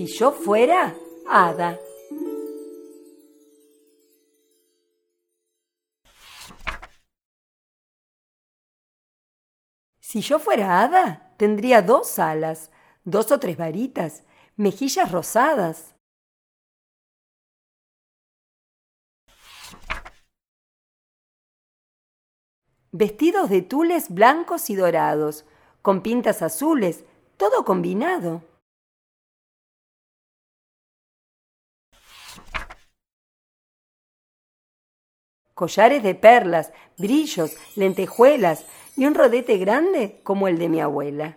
Si yo fuera hada. Si yo fuera hada, tendría dos alas, dos o tres varitas, mejillas rosadas. Vestidos de tules blancos y dorados, con pintas azules, todo combinado. Collares de perlas, brillos, lentejuelas y un rodete grande como el de mi abuela.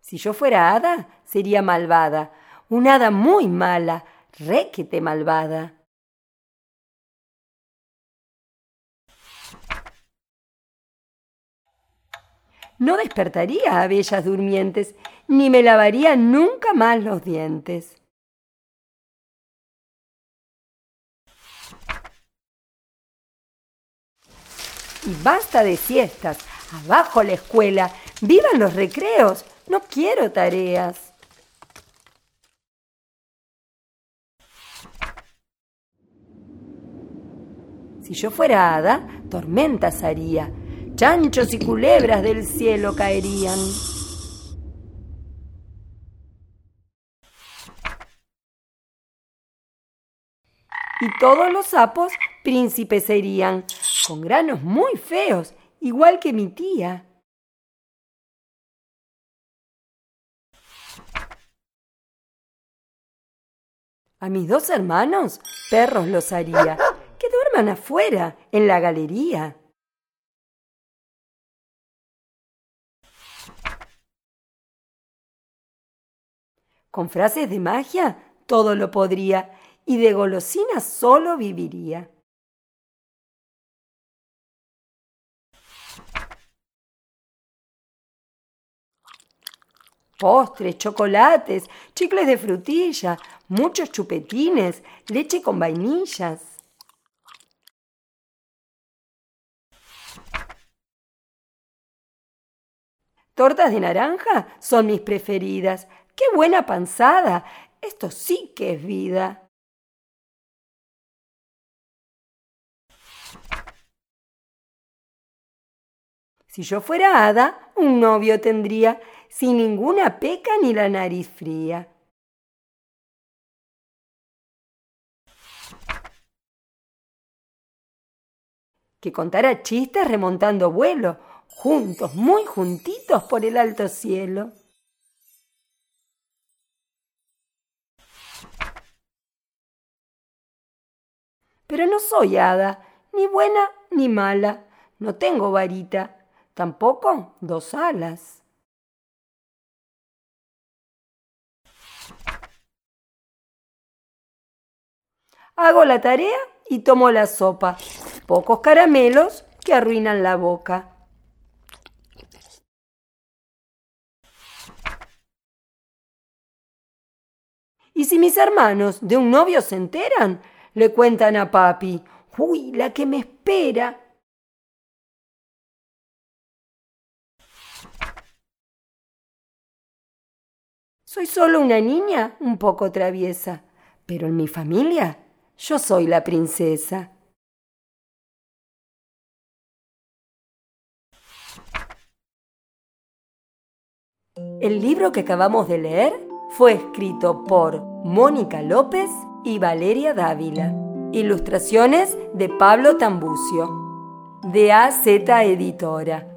Si yo fuera hada, sería malvada, una hada muy mala, requete malvada. No despertaría a bellas durmientes, ni me lavaría nunca más los dientes. Y basta de siestas, abajo la escuela, vivan los recreos, no quiero tareas. Si yo fuera hada, tormentas haría, chanchos y culebras del cielo caerían. Y todos los sapos príncipes serían, con granos muy feos, igual que mi tía. A mis dos hermanos, perros los haría, que duerman afuera, en la galería. Con frases de magia todo lo podría, y de golosina solo viviría. Postres, chocolates, chicles de frutilla, muchos chupetines, leche con vainillas. Tortas de naranja son mis preferidas. ¡Qué buena panzada! Esto sí que es vida. Si yo fuera hada, un novio tendría, sin ninguna peca ni la nariz fría. Que contara chistes remontando vuelo, juntos, muy juntitos por el alto cielo. Pero no soy hada, ni buena ni mala, no tengo varita, tampoco dos alas. Hago la tarea y tomo la sopa. Pocos caramelos que arruinan la boca. Y si mis hermanos de un novio se enteran, le cuentan a papi, uy, la que me espera. Soy solo una niña un poco traviesa, pero en mi familia yo soy la princesa. El libro que acabamos de leer fue escrito por Mónica López y Valeria Dávila. Ilustraciones de Pablo Tambucio, de AZ Editora.